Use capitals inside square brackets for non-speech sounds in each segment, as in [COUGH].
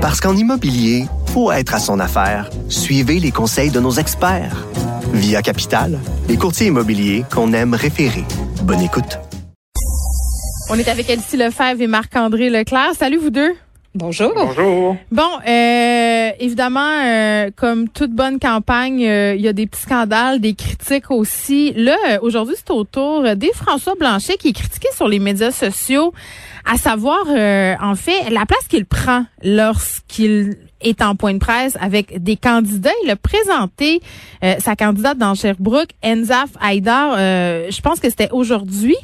Parce qu'en immobilier, faut être à son affaire. Suivez les conseils de nos experts. Via Capital, les courtiers immobiliers qu'on aime référer. Bonne écoute. On est avec Elsie Lefebvre et Marc-André Leclerc. Salut vous deux. Bonjour. Bonjour. Bon, euh, évidemment, euh, comme toute bonne campagne, euh, il y a des petits scandales, des critiques aussi. Là, euh, aujourd'hui, c'est au tour des François Blanchet qui est critiqué sur les médias sociaux, à savoir, euh, en fait, la place qu'il prend lorsqu'il est en point de presse avec des candidats. Il a présenté sa candidate dans Sherbrooke, Enzaf Haïdar, je pense que c'était aujourd'hui.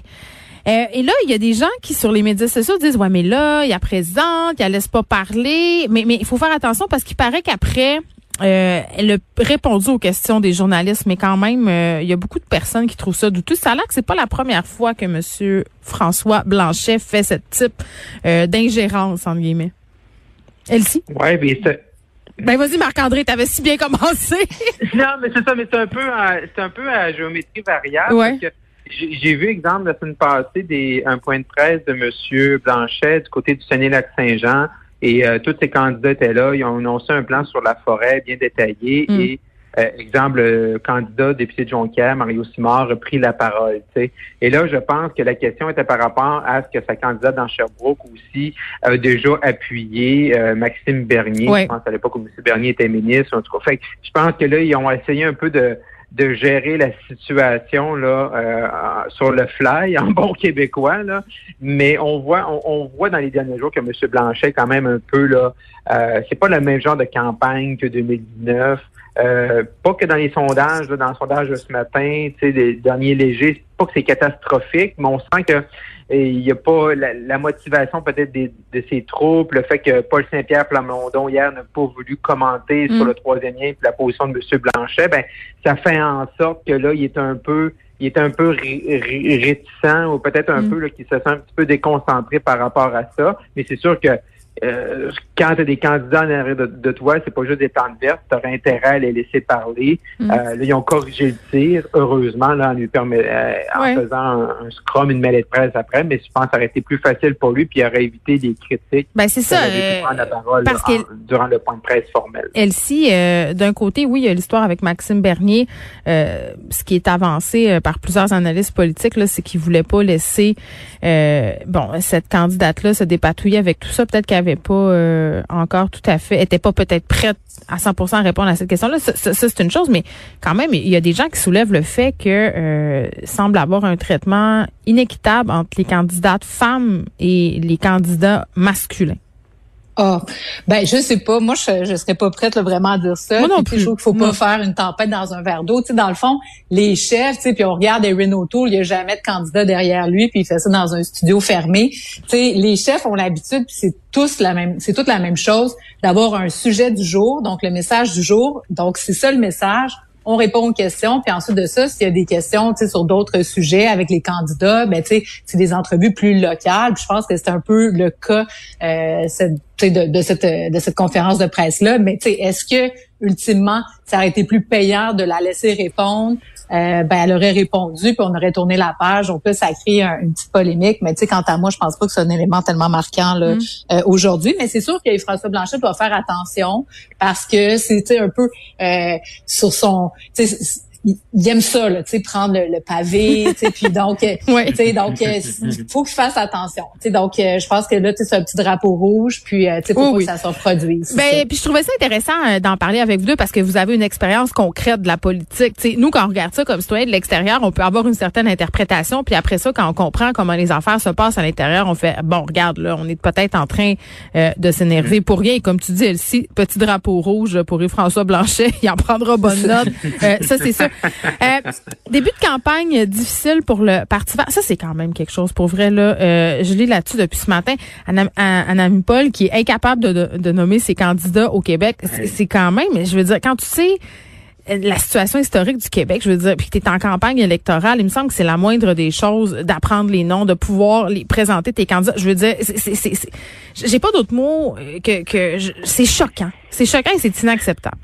Euh, et là, il y a des gens qui, sur les médias sociaux, disent, ouais, mais là, il y a présente, il laisse pas parler. Mais mais il faut faire attention parce qu'il paraît qu'après, euh, elle a répondu aux questions des journalistes, mais quand même, euh, il y a beaucoup de personnes qui trouvent ça douteux. Ça a l'air que c'est pas la première fois que Monsieur François Blanchet fait ce type euh, d'ingérence, entre guillemets. Elsie? Ouais, mais c'est... Ben vas-y Marc-André, t'avais si bien commencé. [LAUGHS] non, mais c'est ça, mais c'est un peu, c'est un peu à géométrie variable. Ouais. Parce que j'ai vu, exemple, la semaine passée, des, un point de presse de M. Blanchet du côté du Saguenay-Lac-Saint-Jean. Et euh, tous ces candidats étaient là. Ils ont annoncé un plan sur la forêt bien détaillé. Mm. Et, euh, exemple, le candidat député de Jonquière, Mario Simard, a pris la parole. sais. Et là, je pense que la question était par rapport à ce que sa candidate dans Sherbrooke aussi a déjà appuyé euh, Maxime Bernier. Ouais. Je pense à l'époque où M. Bernier était ministre. En tout cas, fait que je pense que là, ils ont essayé un peu de de gérer la situation là euh, sur le fly [LAUGHS] en bon québécois là mais on voit on, on, voit dans les derniers jours que M. Blanchet quand même un peu là euh, c'est pas le même genre de campagne que 2019 euh, pas que dans les sondages là, dans le sondage de ce matin tu sais les derniers légers pas que c'est catastrophique mais on sent que il n'y a pas la, la motivation peut-être de ses troupes, le fait que Paul Saint-Pierre Plamondon hier n'a pas voulu commenter Mm. sur le troisième lien et la position de M. Blanchet, ben ça fait en sorte que là, il est un peu il est un peu ré- ré- réticent ou peut-être un Mm. peu qu'il se sent un petit peu déconcentré par rapport à ça. Mais c'est sûr que euh, quand tu as des candidats en arrière de, de toi, c'est pas juste des plantes vertes, tu aurais intérêt à les laisser parler. Mm. Euh, là, ils ont corrigé le tir, heureusement, là, en lui permet, euh, en faisant un, un scrum, une mêlée de presse après, mais je pense que ça aurait été plus facile pour lui, puis il aurait évité des critiques. Ben c'est ça. Euh, prendre la parole parce en- durant le point de presse formel. Elsie, euh, d'un côté, oui, il y a l'histoire avec Maxime Bernier. Euh, ce qui est avancé par plusieurs analystes politiques, là, c'est qu'il voulait pas laisser euh, bon cette candidate-là se dépatouiller avec tout ça. Peut-être qu'elle avait pas euh, encore tout à fait, était pas peut-être prête à 100% à répondre à cette question-là. Ça, c'est une chose, mais quand même, il y a des gens qui soulèvent le fait que euh, semble avoir un traitement inéquitable entre les candidates femmes et les candidats masculins. Ah, ben je sais pas. Moi, je je serais pas prête là, vraiment à dire ça. Moi non plus. Je trouve qu'il faut pas faire une tempête dans un verre d'eau. Tu sais, dans le fond, les chefs, tu sais, puis on regarde Erin O'Toole, il y a jamais de candidat derrière lui, puis il fait ça dans un studio fermé. Tu sais, les chefs ont l'habitude, puis c'est tous la même, c'est toute la même chose, d'avoir un sujet du jour, donc le message du jour. Donc c'est ça le message. On répond aux questions, puis ensuite de ça, s'il y a des questions, sur d'autres sujets avec les candidats, ben c'est des entrevues plus locales. Je pense que c'est un peu le cas euh, de, cette conférence de presse là. Mais est-ce que ultimement, ça aurait été plus payant de la laisser répondre euh, ben elle aurait répondu puis on aurait tourné la page. On peut ça crée un- une petite polémique, mais tu sais, quant à moi, je pense pas que c'est un élément tellement marquant là, Mm. euh, aujourd'hui. Mais c'est sûr que François Blanchet doit faire attention parce que sais, un peu euh, sur son, il il aime ça, là, tu sais, prendre le, le pavé, tu sais, [LAUGHS] puis donc, euh, Ouais. tu sais, donc, euh, il faut qu'il fasse attention, tu sais, donc, euh, je pense que là, tu sais, c'est un petit drapeau rouge, puis, tu sais, Oui, oui. que ça se reproduise. Ben, puis je trouvais ça intéressant euh, d'en parler avec vous deux parce que vous avez une expérience concrète de la politique. Tu sais, nous, quand on regarde ça comme citoyen de l'extérieur, on peut avoir une certaine interprétation. Puis après ça, quand on comprend comment les affaires se passent à l'intérieur, on fait bon, regarde là, on est peut-être en train euh, de s'énerver pour rien. Et comme tu dis, Elsie, petit drapeau rouge pour François Blanchet, [LAUGHS] il en prendra bonne note. Euh, ça, c'est ça. [LAUGHS] Euh, début de campagne difficile pour le Parti vert. Ça, c'est quand même quelque chose pour vrai. Là, euh, je lis là-dessus depuis ce matin. Anna, Anna Paul, qui est incapable de, de, de nommer ses candidats au Québec, c'est quand même, je veux dire, quand tu sais euh, la situation historique du Québec, je veux dire, puis que tu es en campagne électorale, il me semble que c'est la moindre des choses d'apprendre les noms, de pouvoir les présenter tes candidats. Je veux dire, j'ai pas d'autres mots euh, que, que c'est choquant. C'est choquant et c'est inacceptable.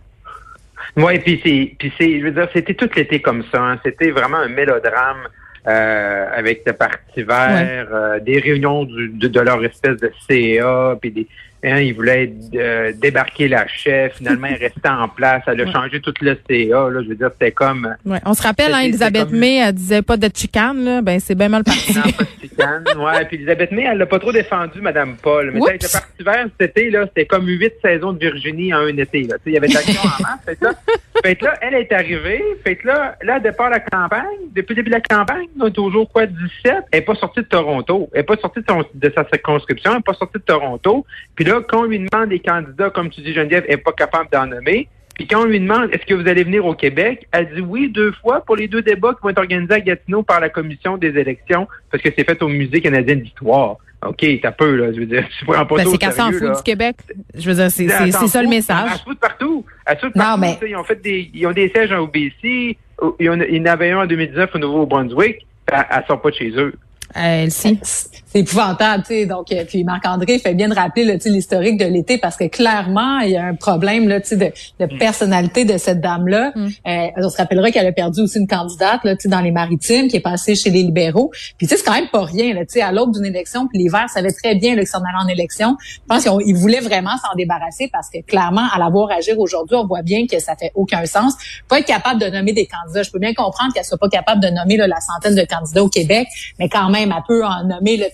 Oui, puis c'est, puis c'est, je veux dire, c'était tout l'été comme ça. hein. C'était vraiment un mélodrame euh, avec le Parti vert, euh, des réunions du- de, de leur espèce de CA, puis des, Hein, il voulait euh, débarquer la chef. Finalement, elle restait en place. Elle a changé tout le CA. Là, je veux dire, c'était comme. Ouais. On se rappelle, hein, Elisabeth May, elle disait pas de chicane. Là. Ben, c'est bien mal parti. non, pas de chicane. [LAUGHS] Ouais. Puis Elisabeth May, elle l'a pas trop défendu, Madame Paul. Mais elle était partie vers cet été. Là, c'était comme huit saisons de Virginie en un été. Là. Il y avait de l'action en masse. Fait fait là, elle est arrivée. Fait que là, là, départ la campagne, depuis le début de la campagne, on est toujours quoi, 17. Elle n'est pas sortie de Toronto. Elle n'est pas sortie de, sa circonscription. Elle n'est pas sortie de Toronto. Puis là, quand on lui demande des candidats, comme tu dis, Geneviève, elle n'est pas capable d'en nommer. Puis quand on lui demande est-ce que vous allez venir au Québec, elle dit oui deux fois pour les deux débats qui vont être organisés à Gatineau par la commission des élections parce que c'est fait au Musée canadien de l'histoire. OK, t'as peu, là. Je veux dire, [LAUGHS] tu prends pas ben, C'est qu'elle s'en fout du Québec. Je veux dire, c'est, c'est, ça le message. Elle fout partout. Elle fout partout. Non, mais... Ils ont fait des, ils ont des sièges en OBC. Il y en avait un en 2019 au Nouveau-Brunswick. Elle, elle sort pas de chez eux. [LAUGHS] C'est épouvantable, tu sais. Donc, euh, puis Marc-André fait bien de rappeler l'historique de l'été parce que clairement, il y a un problème là, de, de mm. personnalité de cette dame-là. Mm. Euh, on se rappellera qu'elle a perdu aussi une candidate là, dans les maritimes qui est passée chez les libéraux. Puis tu sais, c'est quand même pas rien. Là, à l'aube d'une élection, puis les Verts savaient très bien qu'ils s'en allaient en élection. Je pense qu'ils voulaient vraiment s'en débarrasser parce que clairement, à la voir agir aujourd'hui, on voit bien que ça fait aucun sens. Pas être capable de nommer des candidats. Je peux bien comprendre qu'elle soit pas capable de nommer là, la centaine de candidats au Québec, mais quand même, elle peut en nommer là,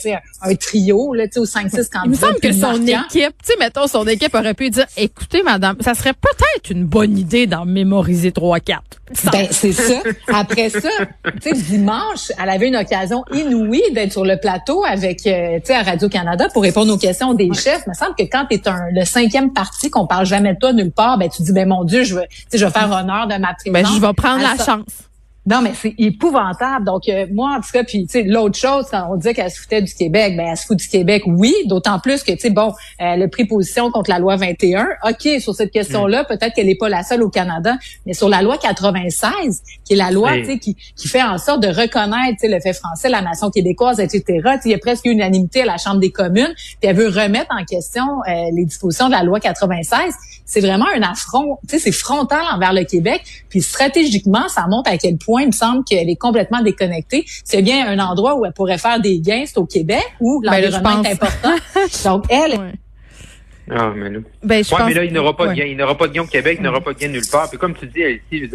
un, trio, là, sais, 5-6 candidats. Il me semble que son équipe, tu sais, mettons, son équipe aurait pu dire, écoutez, madame, ça serait peut-être une bonne idée d'en mémoriser 3-4. Ben, c'est ça. Après ça, tu sais, dimanche, elle avait une occasion inouïe d'être sur le plateau avec, euh, tu sais, à Radio-Canada pour répondre aux questions des chefs. Il me semble que quand tu es un, le cinquième parti, qu'on parle jamais de toi nulle part, ben, tu dis, ben, mon Dieu, je veux, je vais faire honneur de ma. Ben, je vais prendre la chance. Non, mais c'est épouvantable. Donc, euh, moi, en tout cas, puis, tu sais, l'autre chose, quand on dit qu'elle se foutait du Québec, ben, elle se fout du Québec, oui, d'autant plus que, tu sais, bon, elle a pris position contre la loi 21. OK, sur cette question-là, peut-être qu'elle n'est pas la seule au Canada, mais sur la loi 96, qui est la loi, tu sais, qui, qui fait en sorte de reconnaître, tu sais, le fait français, la nation québécoise, etc. Il y a presque unanimité à la Chambre des communes, puis elle veut remettre en question euh, les dispositions de la loi 96. C'est vraiment un affront, tu sais, c'est frontal envers le Québec, puis stratégiquement, ça montre à quel point il me semble qu'elle est complètement déconnectée. C'est bien un endroit où elle pourrait faire des gains, c'est au Québec, où ben, l'environnement est important. [LAUGHS] Donc, elle... Ah, mais là, ben, je mais là il n'aura pas de gain. Il n'aura pas de gain au Québec, il n'aura pas de gain nulle part. Puis comme tu dis, ici,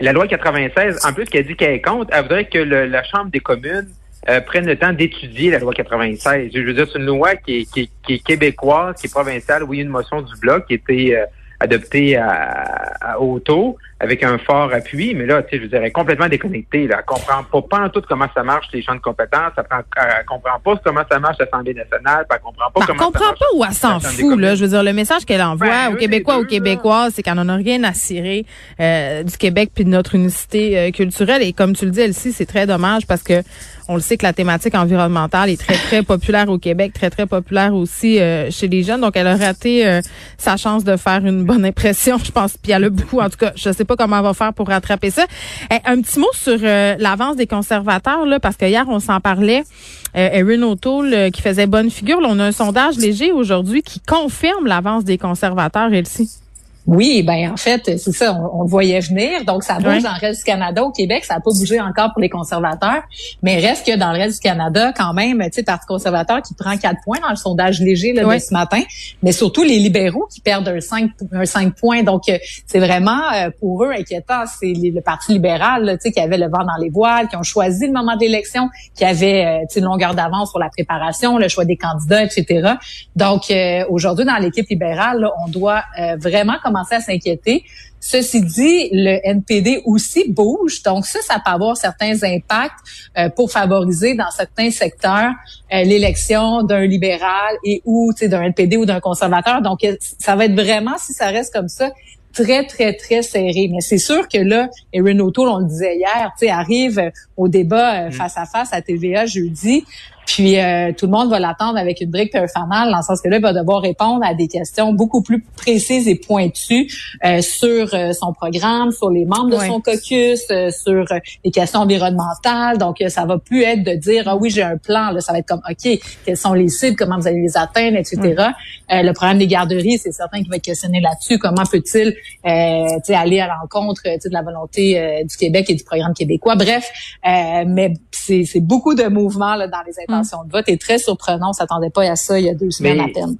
la loi 96, en plus qu'elle dit qu'elle est contre, elle voudrait que la Chambre des communes euh, prenne le temps d'étudier la loi 96. Je veux dire, c'est une loi qui est, qui, est, québécoise, qui est provinciale. Oui, une motion du bloc qui était euh, adoptée à, à auto avec un fort appui, mais là, tu sais, je veux dire, elle est complètement déconnectée. Là. Elle comprend pas, pas en tout comment ça marche les champs de compétences. Elle, prend, elle comprend pas comment ça marche l'Assemblée nationale. Elle comprend pas ben, comment comprend ça marche pas où elle s'en fout. Là. Je veux dire, le message qu'elle envoie ben, aux Québécois, aux Québécoises, c'est qu'elle n'en a rien à cirer euh, du Québec puis de notre unicité euh, culturelle. Et comme tu le dis, Elsie, c'est très dommage parce que on le sait que la thématique environnementale est très, très populaire au Québec, très, très populaire aussi euh, chez les jeunes. Donc, elle a raté euh, sa chance de faire une bonne impression, [LAUGHS] je pense. Puis elle a beaucoup, en tout cas, je sais pas comment elle va faire pour rattraper ça. Eh, un petit mot sur euh, l'avance des conservateurs, là, parce que hier, on s'en parlait. Erin O'Toole qui faisait bonne figure. Là, on a un sondage léger aujourd'hui qui confirme l'avance des conservateurs, Elsie. Oui, ben en fait, c'est ça, on, le voyait venir. Donc, ça bouge dans le reste du Canada. Au Québec, ça n'a pas bougé encore pour les conservateurs, mais reste que dans le reste du Canada, quand même, tu sais, Parti conservateur qui prend quatre points dans le sondage léger là, de ce matin, mais surtout les libéraux qui perdent un 5, un 5 points. Donc, euh, c'est vraiment euh, pour eux inquiétant. C'est le Parti libéral tu sais, qui avait le vent dans les voiles, qui ont choisi le moment d'élection, qui avait euh, une longueur d'avance sur la préparation, le choix des candidats, etc. Donc, aujourd'hui, dans l'équipe libérale, on doit vraiment commencer à s'inquiéter. Ceci dit, le NPD aussi bouge, donc ça, ça peut avoir certains impacts euh, pour favoriser dans certains secteurs euh, l'élection d'un libéral et ou d'un NPD ou d'un conservateur. Donc, ça va être vraiment, si ça reste comme ça, très, très, très serré. Mais c'est sûr que là, Erin O'Toole, on le disait hier, arrive au débat euh, mm. face à face à TVA jeudi. Puis euh, tout le monde va l'attendre avec une brique et un fanal, dans le sens que là, il va devoir répondre à des questions beaucoup plus précises et pointues euh, sur euh, son programme, sur les membres de son caucus, sur les questions environnementales. Donc, ça va plus être de dire ah oui, j'ai un plan. Là, ça va être comme OK, quels sont les cibles, comment vous allez les atteindre, etc. le problème des garderies, c'est certain qu'il va être questionné là-dessus. Comment peut-il aller à l'encontre de la volonté du Québec et du programme québécois? Bref, mais c'est beaucoup de mouvements là, dans les intentions de vote est très surprenant. On s'attendait pas à ça il y a deux semaines à peine.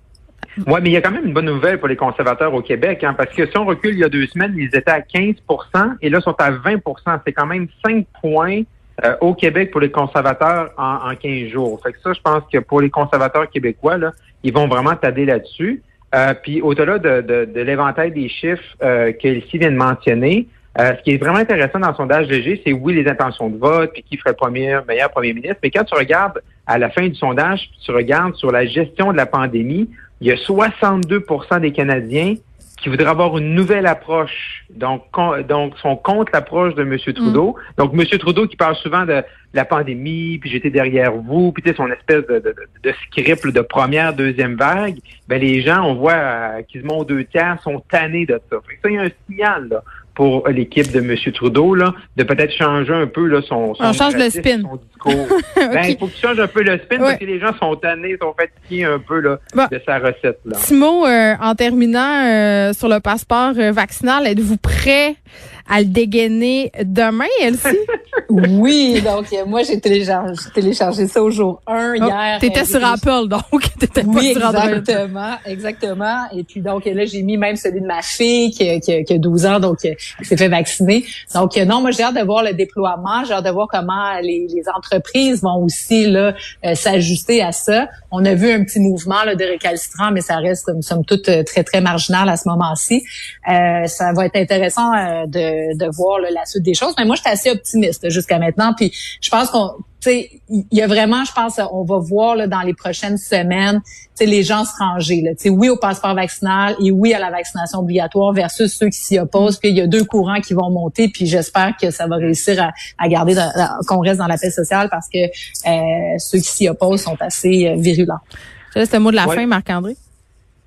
Oui, mais il y a quand même une bonne nouvelle pour les conservateurs au Québec, hein, parce que si on recule il y a deux semaines, ils étaient à 15% et là, ils sont à 20% C'est quand même 5 points euh, au Québec pour les conservateurs en, en 15 jours. Fait que ça, je pense que pour les conservateurs québécois, là, ils vont vraiment t'aider là-dessus. Euh, puis au-delà de, de, de l'éventail des chiffres euh, qu'Elsie vient de mentionner, euh, ce qui est vraiment intéressant dans le sondage léger, c'est oui les intentions de vote, puis qui ferait premier, meilleur premier ministre. Mais quand tu regardes à la fin du sondage, puis tu regardes sur la gestion de la pandémie, il y a 62% des Canadiens qui voudraient avoir une nouvelle approche. Donc, donc sont contre l'approche de M. Trudeau. Mm. Donc, M. Trudeau qui parle souvent de la pandémie, puis j'étais derrière vous, puis tu sais, son espèce de, de, de, script de première, deuxième vague, ben les gens, on voit euh, qu'ils montent deux tiers, sont tannés de ça. Fait ça, il y a un signal là, pour l'équipe de M. Trudeau, là, de peut-être changer un peu là, son, son, On change le spin. son discours. [LAUGHS] ben, il faut qu'il change un peu le spin parce que les gens sont tannés, sont fatigués un peu là, de sa recette. Là. Timo, euh, en terminant euh, sur le passeport euh, vaccinal, êtes-vous prêt à le dégainer demain, Elsie? [LAUGHS] oui, donc moi j'ai téléchargé, téléchargé, ça au jour 1 oh, hier. T'étais sur Apple, donc [LAUGHS] t'étais oui, pas sur exactement, exactement. Et puis donc là j'ai mis même celui de ma fille qui, qui, qui a 12 ans, donc qui s'est fait vacciner. Donc non, moi j'ai hâte de voir le déploiement, j'ai hâte de voir comment les, les entreprises vont aussi là euh, s'ajuster à ça. On a vu un petit mouvement là, de récalcitrant, mais ça reste comme somme toute euh, très très marginal à ce moment-ci. Euh, ça va être intéressant euh, de, de voir la suite des choses. Mais moi, je suis assez optimiste jusqu'à maintenant. Puis je pense qu'on il y a vraiment, je pense, on va voir là, dans les prochaines semaines, les gens se ranger. Là, oui au passeport vaccinal et oui à la vaccination obligatoire versus ceux qui s'y opposent. Puis il y a deux courants qui vont monter. Puis j'espère que ça va réussir à, à garder qu'on reste dans la paix sociale parce que euh, ceux qui s'y opposent sont assez euh, virulents. C'est le mot de la fin, Marc-André.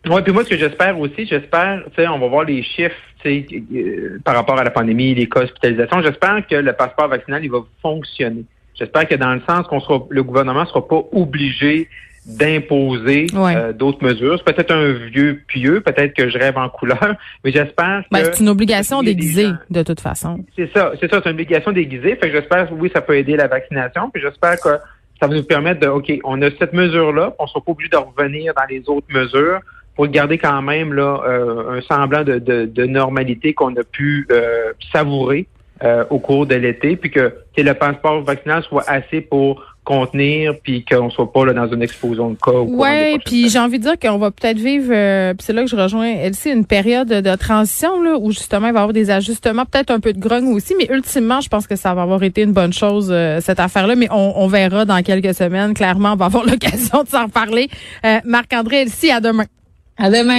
Oui, puis moi, ce que j'espère aussi, j'espère, tu sais, on va voir les chiffres, tu sais, euh, par rapport à la pandémie, les cas d'hospitalisation. J'espère que le passeport vaccinal, il va fonctionner. J'espère que dans le sens qu'on sera, le gouvernement sera pas obligé d'imposer euh, d'autres mesures. C'est peut-être un vieux pieux, peut-être que je rêve en couleur, [LAUGHS] mais j'espère ben, que... c'est une obligation déguisée, de toute façon. C'est ça, c'est ça, c'est une obligation déguisée. Fait que j'espère, oui, ça peut aider la vaccination, puis j'espère que ça va nous permettre de, OK, on a cette mesure-là, on sera pas obligé de revenir dans les autres mesures pour garder quand même là euh, un semblant de, de, de normalité qu'on a pu euh, savourer euh, au cours de l'été, puis que, le passeport vaccinal soit assez pour contenir puis qu'on soit pas là dans une explosion de cas. Oui, puis j'ai envie de dire qu'on va peut-être vivre, euh, puis c'est là que je rejoins Elsie, une période de transition là, où justement il va y avoir des ajustements, peut-être un peu de grogne aussi, mais ultimement, je pense que ça va avoir été une bonne chose euh, cette affaire-là, mais on, on, verra dans quelques semaines. Clairement, on va avoir [LAUGHS] l'occasion de s'en parler. Marc-André Elsie, à demain. À demain.